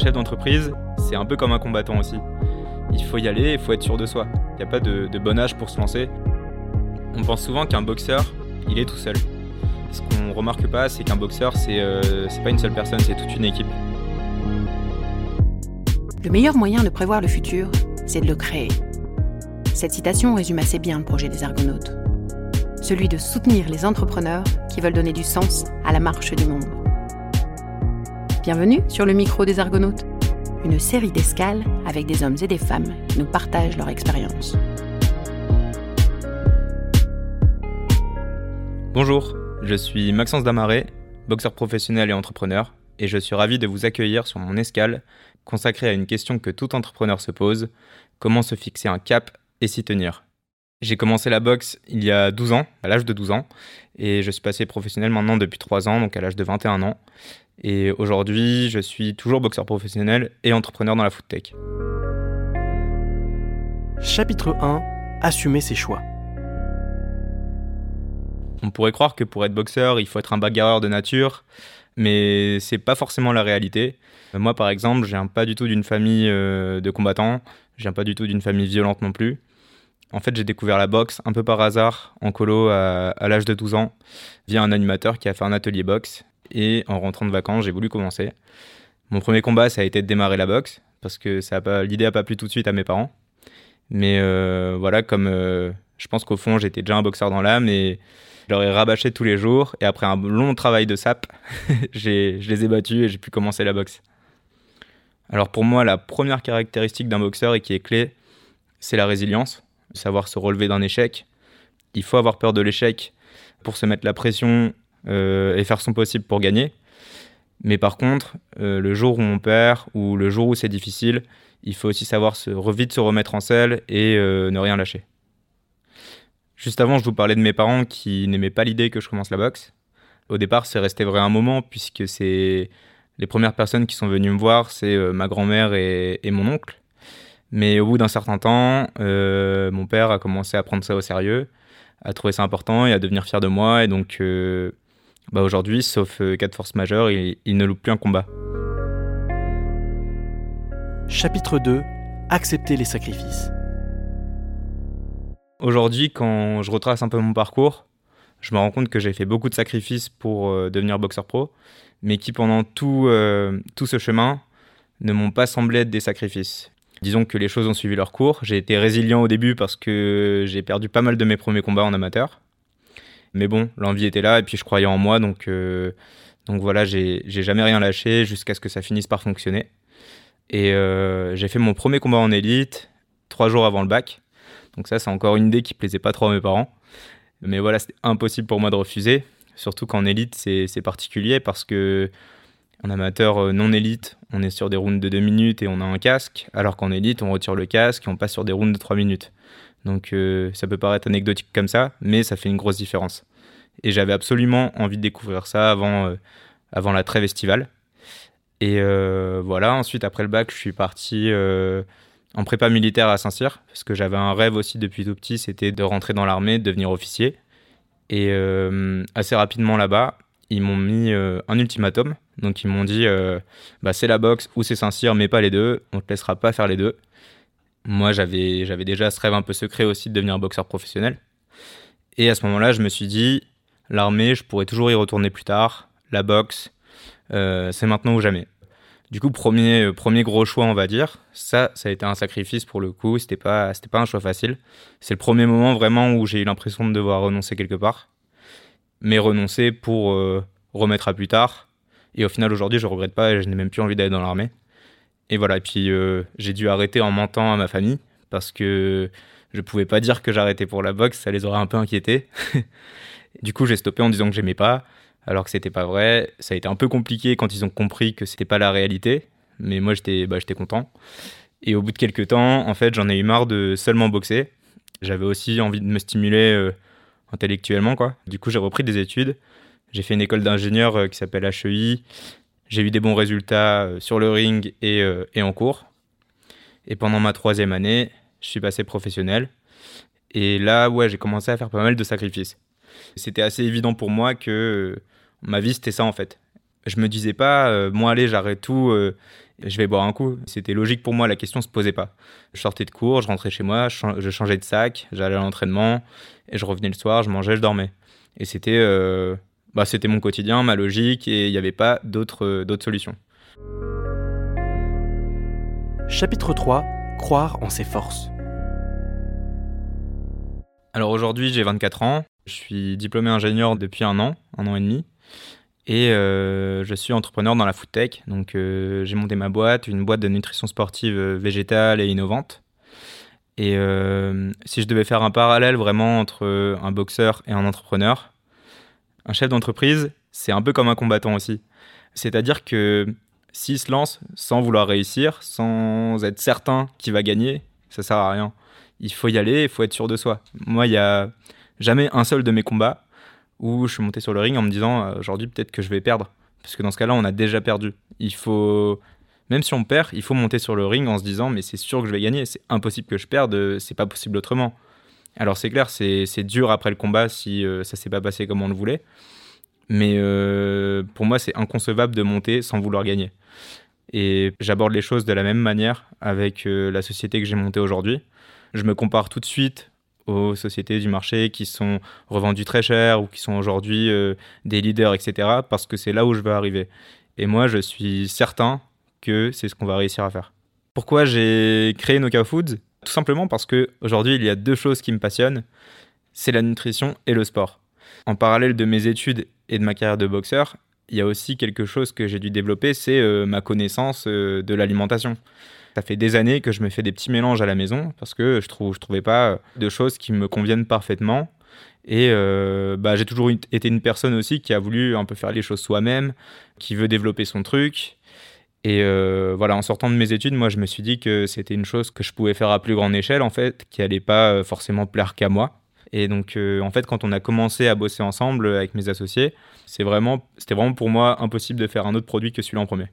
chef d'entreprise, c'est un peu comme un combattant aussi. Il faut y aller, il faut être sûr de soi. Il n'y a pas de, bon âge pour se lancer. On pense souvent qu'un boxeur, il est tout seul. Ce qu'on remarque pas, c'est qu'un boxeur, c'est euh, pas une seule personne, c'est toute une équipe. Le meilleur moyen de prévoir le futur, c'est de le créer. Cette citation résume assez bien le projet des Argonautes. Celui de soutenir les entrepreneurs qui veulent donner du sens à la marche du monde. Bienvenue sur le micro des Argonautes, une série d'escales avec des hommes et des femmes qui nous partagent leur expérience. Bonjour, je suis Maxence Damaré, boxeur professionnel et entrepreneur, et je suis ravi de vous accueillir sur mon escale consacrée à une question que tout entrepreneur se pose, comment se fixer un cap et s'y tenir? J'ai commencé la boxe il y a 12 ans, à l'âge de 12 ans, et je suis passé professionnel maintenant depuis 3 ans, donc à l'âge de 21 ans. Et aujourd'hui, je suis toujours boxeur professionnel et entrepreneur dans la foot tech. Chapitre 1 Assumer ses choix. On pourrait croire que pour être boxeur, il faut être un bagarreur de nature, mais c'est pas forcément la réalité. Moi, par exemple, je viens pas du tout d'une famille euh, de combattants, je viens pas du tout d'une famille violente non plus. En fait, j'ai découvert la boxe un peu par hasard en colo à, l'âge de 12 ans via un animateur qui a fait un atelier boxe et en rentrant de vacances, j'ai voulu commencer. Mon premier combat, ça a été de démarrer la boxe, parce que a l'idée n'a pas plu tout de suite à mes parents. Mais euh, voilà, comme euh, je pense qu'au fond, j'étais déjà un boxeur dans l'âme et je leur ai rabâché tous les jours. Et après un long travail de sap, je les ai battus et j'ai pu commencer la boxe. Alors pour moi, la première caractéristique d'un boxeur et qui est clé, c'est la résilience, savoir se relever d'un échec. Il faut avoir peur de l'échec pour se mettre la pression euh, et faire son possible pour gagner. Mais par contre, euh, le jour où on perd ou le jour où c'est difficile, il faut aussi savoir se, vite se remettre en selle et euh, ne rien lâcher. Juste avant, je vous parlais de mes parents qui n'aimaient pas l'idée que je commence la boxe. Au départ, c'est resté vrai un moment puisque c'est les premières personnes qui sont venues me voir, c'est ma grand-mère et, et, mon oncle. Mais au bout d'un certain temps, mon père a commencé à prendre ça au sérieux, à trouver ça important et à devenir fier de moi. Et donc, bah aujourd'hui, sauf euh, cas de force majeure, il, ne loupe plus un combat. Chapitre 2 Accepter les sacrifices. Aujourd'hui, quand je retrace un peu mon parcours, je me rends compte que j'ai fait beaucoup de sacrifices pour euh, devenir boxeur pro, mais qui pendant tout, euh, tout ce chemin ne m'ont pas semblé être des sacrifices. Disons que les choses ont suivi leur cours. J'ai été résilient au début parce que j'ai perdu pas mal de mes premiers combats en amateur. Mais bon, l'envie était là et puis je croyais en moi. Donc, euh, donc voilà, j'ai jamais rien lâché jusqu'à ce que ça finisse par fonctionner. Et euh, j'ai fait mon premier combat en élite trois jours avant le bac. Donc ça, c'est encore une idée qui plaisait pas trop à mes parents. Mais voilà, c'était impossible pour moi de refuser. Surtout qu'en élite, c'est particulier parce que en amateur euh, non élite, on est sur des rounds de 2 minutes et on a un casque, alors qu'en élite, on retire le casque et on passe sur des rounds de 3 minutes. Donc euh, ça peut paraître anecdotique comme ça, mais ça fait une grosse différence. Et j'avais absolument envie de découvrir ça avant, euh, avant la trêve estivale. Et voilà, ensuite après le bac, je suis parti en prépa militaire à Saint-Cyr, parce que j'avais un rêve aussi depuis tout petit, c'était de rentrer dans l'armée, de devenir officier. Et assez rapidement là-bas, ils m'ont mis un ultimatum. Donc ils m'ont dit, bah, c'est la boxe ou c'est Saint-Cyr, mais pas les deux, on te laissera pas faire les deux moi, j'avais, j'avais déjà ce rêve un peu secret aussi de devenir boxeur professionnel. Et à ce moment-là, je me suis dit, l'armée, je pourrais toujours y retourner plus tard. La boxe, euh, c'est maintenant ou jamais. Du coup, premier, euh, premier gros choix, on va dire. Ça, ça a été un sacrifice pour le coup. C'était pas, c'était pas un choix facile. C'est le premier moment vraiment où j'ai eu l'impression de devoir renoncer quelque part. Mais renoncer pour euh, remettre à plus tard. Et au final, aujourd'hui, je regrette pas et je n'ai même plus envie d'aller dans l'armée. Et voilà, et puis euh, j'ai dû arrêter en mentant à ma famille parce que je pouvais pas dire que j'arrêtais pour la boxe, ça les aurait un peu inquiétés. du coup, j'ai stoppé en disant que j'aimais pas, alors que c'était pas vrai. Ça a été un peu compliqué quand ils ont compris que c'était pas la réalité, mais moi j'étais bah, j'étais content. Et au bout de quelques temps, en fait, j'en ai eu marre de seulement boxer. J'avais aussi envie de me stimuler euh, intellectuellement, quoi. Du coup, j'ai repris des études. J'ai fait une école d'ingénieur euh, qui s'appelle HEI. J'ai eu des bons résultats euh, sur le ring euh, et, en cours. Et pendant ma troisième année, je suis passé professionnel. Et là, ouais, j'ai commencé à faire pas mal de sacrifices. C'était assez évident pour moi que euh, ma vie, c'était ça en fait. Je me disais pas, moi, allez, j'arrête tout je vais boire un coup. C'était logique pour moi, la question se posait pas. Je sortais de cours, je rentrais chez moi, je changeais de sac, j'allais à l'entraînement et je revenais le soir, je mangeais, je dormais. Et c'était euh, bah, c'était mon quotidien, ma logique et il n'y avait pas d'autres solutions. Chapitre 3 Croire en ses forces. Alors aujourd'hui, j'ai 24 ans. Je suis diplômé ingénieur depuis un an, un an et demi. Et euh, je suis entrepreneur dans la food tech. Donc euh, j'ai monté ma boîte, une boîte de nutrition sportive euh, végétale et innovante. Et si je devais faire un parallèle vraiment entre un boxeur et un entrepreneur, un chef d'entreprise, c'est un peu comme un combattant aussi. C'est-à-dire que s'il se lance sans vouloir réussir, sans être certain qu'il va gagner, ça sert à rien. Il faut y aller, il faut être sûr de soi. Moi, il y a jamais un seul de mes combats où je suis monté sur le ring en me disant euh, aujourd'hui peut-être que je vais perdre. Parce que dans ce cas-là, on a déjà perdu. Il faut, même si on perd, il faut monter sur le ring en se disant mais c'est sûr que je vais gagner, c'est impossible que je perde, euh, c'est pas possible autrement. Alors c'est clair, c'est dur après le combat si euh, ça s'est pas passé comme on le voulait. Mais pour moi, c'est inconcevable de monter sans vouloir gagner. Et j'aborde les choses de la même manière avec la société que j'ai montée aujourd'hui. Je me compare tout de suite aux sociétés du marché qui sont revendues très cher ou qui sont aujourd'hui euh, des leaders, etc. Parce que c'est là où je veux arriver. Et moi, je suis certain que c'est ce qu'on va réussir à faire. Pourquoi j'ai créé Noka Foods? Simplement parce qu'aujourd'hui, il y a deux choses qui me passionnent. C'est la nutrition et le sport. En parallèle de mes études et de ma carrière de boxeur, il y a aussi quelque chose que j'ai dû développer, c'est euh, ma connaissance euh, de l'alimentation. Ça fait des années que je me fais des petits mélanges à la maison parce que je trouve je trouvais pas de choses qui me conviennent parfaitement. Et euh, bah, j'ai toujours été une personne aussi qui a voulu un peu faire les choses soi-même, qui veut développer son truc. Et euh, voilà, en sortant de mes études, moi, je me suis dit que c'était une chose que je pouvais faire à plus grande échelle, en fait, qui allait pas euh, forcément plaire qu'à moi. Et donc, en fait, quand on a commencé à bosser ensemble avec mes associés, c'est vraiment, c'était vraiment pour moi impossible de faire un autre produit que celui-là en premier.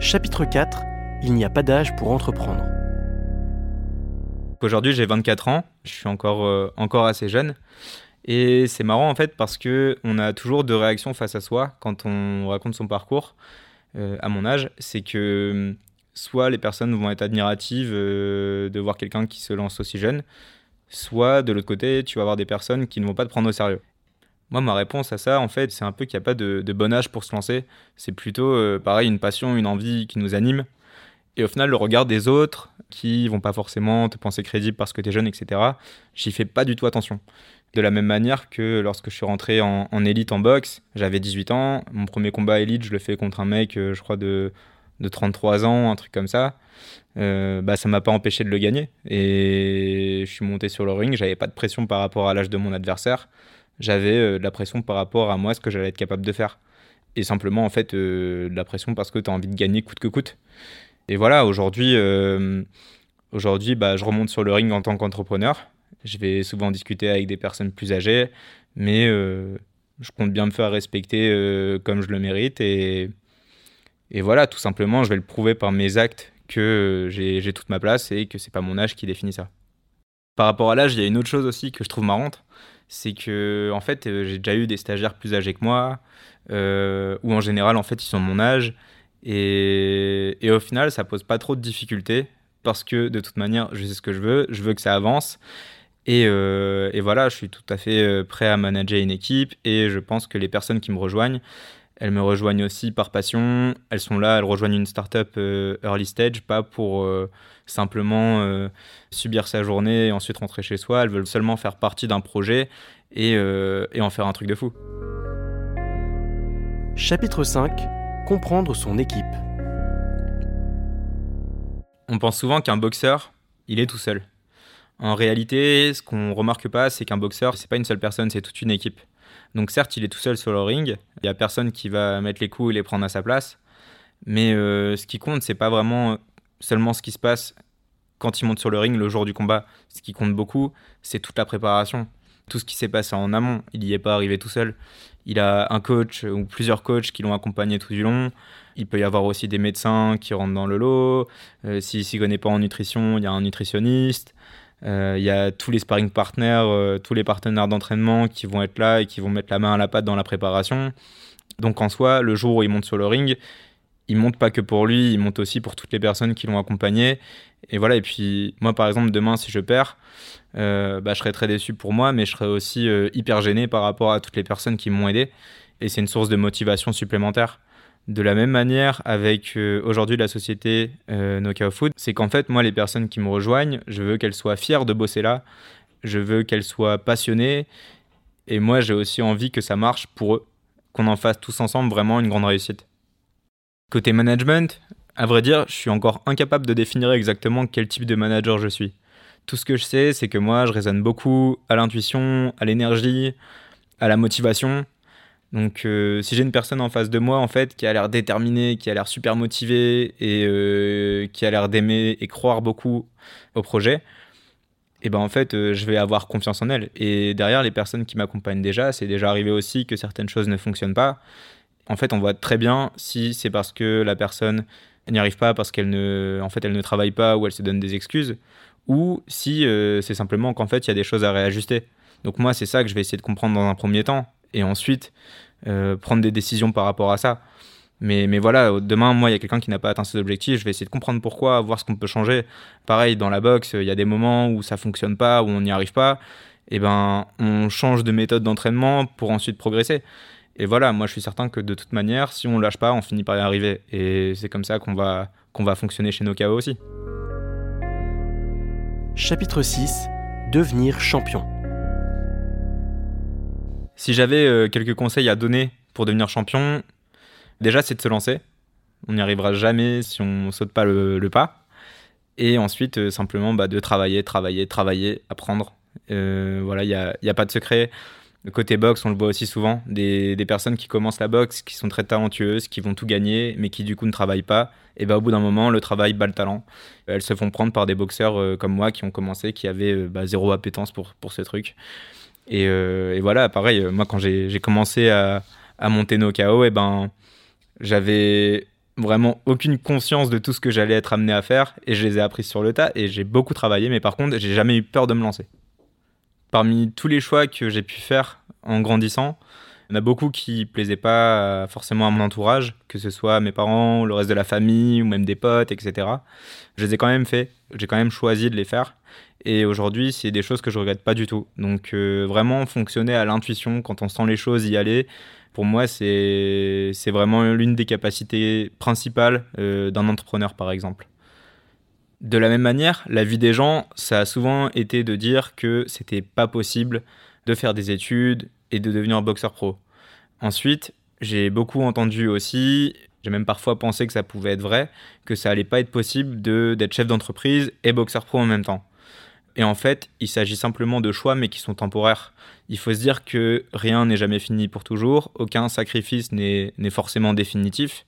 Chapitre 4 Il n'y a pas d'âge pour entreprendre. Aujourd'hui, j'ai 24 ans, je suis encore, euh, encore assez jeune. Et c'est marrant en fait parce que on a toujours deux réactions face à soi quand on raconte son parcours euh, à mon âge. C'est que hum, soit les personnes vont être admiratives euh, de voir quelqu'un qui se lance aussi jeune, soit de l'autre côté, tu vas avoir des personnes qui ne vont pas te prendre au sérieux. Moi, ma réponse à ça, en fait, c'est un peu qu'il n'y a pas de, bon âge pour se lancer. C'est plutôt, euh, pareil, une passion, une envie qui nous anime. Et au final, le regard des autres, qui vont pas forcément te penser crédible parce que tu es jeune, etc., j'y fais pas du tout attention. De la même manière que lorsque je suis rentré en, élite en boxe, j'avais 18 ans. Mon premier combat élite, je le fais contre un mec, euh, je crois, de, de 33 ans, un truc comme ça. Euh, bah, ça m'a pas empêché de le gagner. Et je suis monté sur le ring, j'avais pas de pression par rapport à l'âge de mon adversaire j'avais euh, de la pression par rapport à moi, ce que j'allais être capable de faire. Et simplement, en fait, euh, de la pression parce que tu as envie de gagner coûte que coûte. Et voilà, aujourd'hui, aujourd'hui bah, je remonte sur le ring en tant qu'entrepreneur. Je vais souvent discuter avec des personnes plus âgées, mais je compte bien me faire respecter comme je le mérite. Et, voilà, tout simplement, je vais le prouver par mes actes que j'ai toute ma place et que c'est pas mon âge qui définit ça. Par rapport à l'âge, il y a une autre chose aussi que je trouve marrante, c'est que en fait euh, j'ai déjà eu des stagiaires plus âgés que moi euh, ou en général en fait ils sont mon âge et, et, au final ça pose pas trop de difficultés parce que de toute manière je sais ce que je veux je veux que ça avance et, euh, et voilà je suis tout à fait euh, prêt à manager une équipe et je pense que les personnes qui me rejoignent elles me rejoignent aussi par passion. Elles sont là, elles rejoignent une startup early stage, pas pour simplement euh, subir sa journée et ensuite rentrer chez soi. Elles veulent seulement faire partie d'un projet et, euh, et en faire un truc de fou. Chapitre 5 Comprendre son équipe. On pense souvent qu'un boxeur, il est tout seul. En réalité, ce qu'on remarque pas, c'est qu'un boxeur, c'est pas une seule personne, c'est toute une équipe. Donc certes, il est tout seul sur le ring, il y a personne qui va mettre les coups et les prendre à sa place, mais euh, ce qui compte, c'est pas vraiment seulement ce qui se passe quand il monte sur le ring le jour du combat. Ce qui compte beaucoup, c'est toute la préparation. Tout ce qui s'est passé en amont. Il n'y est pas arrivé tout seul. Il a un coach ou plusieurs coachs qui l'ont accompagné tout du long. Il peut y avoir aussi des médecins qui rentrent dans le lot. Euh, S'il s'y connaît pas en nutrition, il y a un nutritionniste. Euh, il y a tous les sparring partners, euh, tous les partenaires d'entraînement qui vont être là et qui vont mettre la main à la pâte dans la préparation. Donc en soi, le jour où il monte sur le ring, il monte pas que pour lui, il monte aussi pour toutes les personnes qui l'ont accompagné. Et voilà, et puis moi par exemple, demain si je perds, euh, bah, je serais très déçu pour moi, mais je serais aussi hyper gêné par rapport à toutes les personnes qui m'ont aidé. Et c'est une source de motivation supplémentaire. De la même manière, avec euh, aujourd'hui la société Knockout Food, c'est qu'en fait, moi, les personnes qui me rejoignent, je veux qu'elles soient fières de bosser là, je veux qu'elles soient passionnées, et moi, j'ai aussi envie que ça marche pour eux, qu'on en fasse tous ensemble vraiment une grande réussite. Côté management, à vrai dire, je suis encore incapable de définir exactement quel type de manager je suis. Tout ce que je sais, c'est que moi, je raisonne beaucoup à l'intuition, à l'énergie, à la motivation. Donc, euh, si j'ai une personne en face de moi, en fait, qui a l'air déterminée, qui a l'air super motivée et euh, qui a l'air d'aimer et croire beaucoup au projet, et eh ben en fait, euh, je vais avoir confiance en elle. Et derrière, les personnes qui m'accompagnent déjà, c'est déjà arrivé aussi que certaines choses ne fonctionnent pas. En fait, on voit très bien si c'est parce que la personne n'y arrive pas parce qu'elle ne, en fait, elle ne travaille pas ou elle se donne des excuses, ou si c'est simplement qu'en fait il y a des choses à réajuster. Donc moi c'est ça que je vais essayer de comprendre dans un premier temps et ensuite euh, prendre des décisions par rapport à ça. Mais, mais voilà, demain, moi, il y a quelqu'un qui n'a pas atteint ses objectifs, je vais essayer de comprendre pourquoi, voir ce qu'on peut changer. Pareil, dans la boxe, il y a des moments où ça fonctionne pas, où on n'y arrive pas. Et eh ben, on change de méthode d'entraînement pour ensuite progresser. Et voilà, moi, je suis certain que de toute manière, si on lâche pas, on finit par y arriver. Et c'est comme ça qu'on va, qu'on va fonctionner chez KO aussi. Chapitre 6 Devenir champion. Si j'avais euh, quelques conseils à donner pour devenir champion, déjà c'est de se lancer. On n'y arrivera jamais si on saute pas le, pas. Et ensuite, euh, simplement bah, de travailler, travailler, travailler, apprendre. Euh, voilà, il n'y a, y a, pas de secret. Côté boxe, on le voit aussi souvent. Des, personnes qui commencent la boxe, qui sont très talentueuses, qui vont tout gagner, mais qui du coup ne travaillent pas et bah, au bout d'un moment, le travail bat le talent. Elles se font prendre par des boxeurs comme moi qui ont commencé, qui avaient bah, zéro appétence pour, pour ce truc. Et, euh, et voilà, pareil, moi quand j'ai commencé à, monter nos KO, et ben, j'avais vraiment aucune conscience de tout ce que j'allais être amené à faire et je les ai appris sur le tas et j'ai beaucoup travaillé, mais par contre, j'ai jamais eu peur de me lancer. Parmi tous les choix que j'ai pu faire en grandissant, il y en a beaucoup qui plaisaient pas forcément à mon entourage, que ce soit mes parents, le reste de la famille ou même des potes, etc. Je les ai quand même fait, j'ai quand même choisi de les faire. Et aujourd'hui, c'est des choses que je regrette pas du tout. Donc euh, vraiment fonctionner à l'intuition, quand on sent les choses, y aller, pour moi, c'est vraiment l'une des capacités principales euh, d'un entrepreneur, par exemple. De la même manière, la vie des gens, ça a souvent été de dire que c'était pas possible de faire des études et de devenir boxeur pro. Ensuite, j'ai beaucoup entendu aussi, j'ai même parfois pensé que ça pouvait être vrai, que ça allait pas être possible d'être chef d'entreprise et boxeur pro en même temps. Et en fait, il s'agit simplement de choix, mais qui sont temporaires. Il faut se dire que rien n'est jamais fini pour toujours, aucun sacrifice n'est forcément définitif.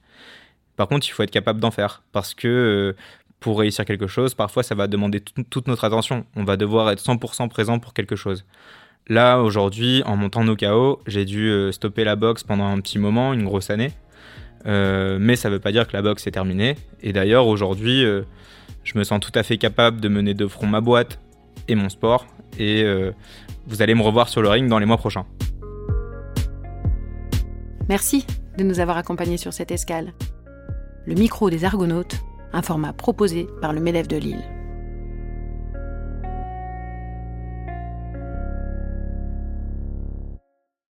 Par contre, il faut être capable d'en faire, parce que euh, pour réussir quelque chose, parfois ça va demander toute notre attention. On va devoir être 100% présent pour quelque chose. Là, aujourd'hui, en montant nos KO, j'ai dû euh, stopper la boxe pendant un petit moment, une grosse année. Euh, mais ça ne veut pas dire que la boxe est terminée. Et d'ailleurs, aujourd'hui, je me sens tout à fait capable de mener de front ma boîte et mon sport. Et vous allez me revoir sur le ring dans les mois prochains. Merci de nous avoir accompagnés sur cette escale. Le micro des Argonautes, un format proposé par le MEDEF de Lille.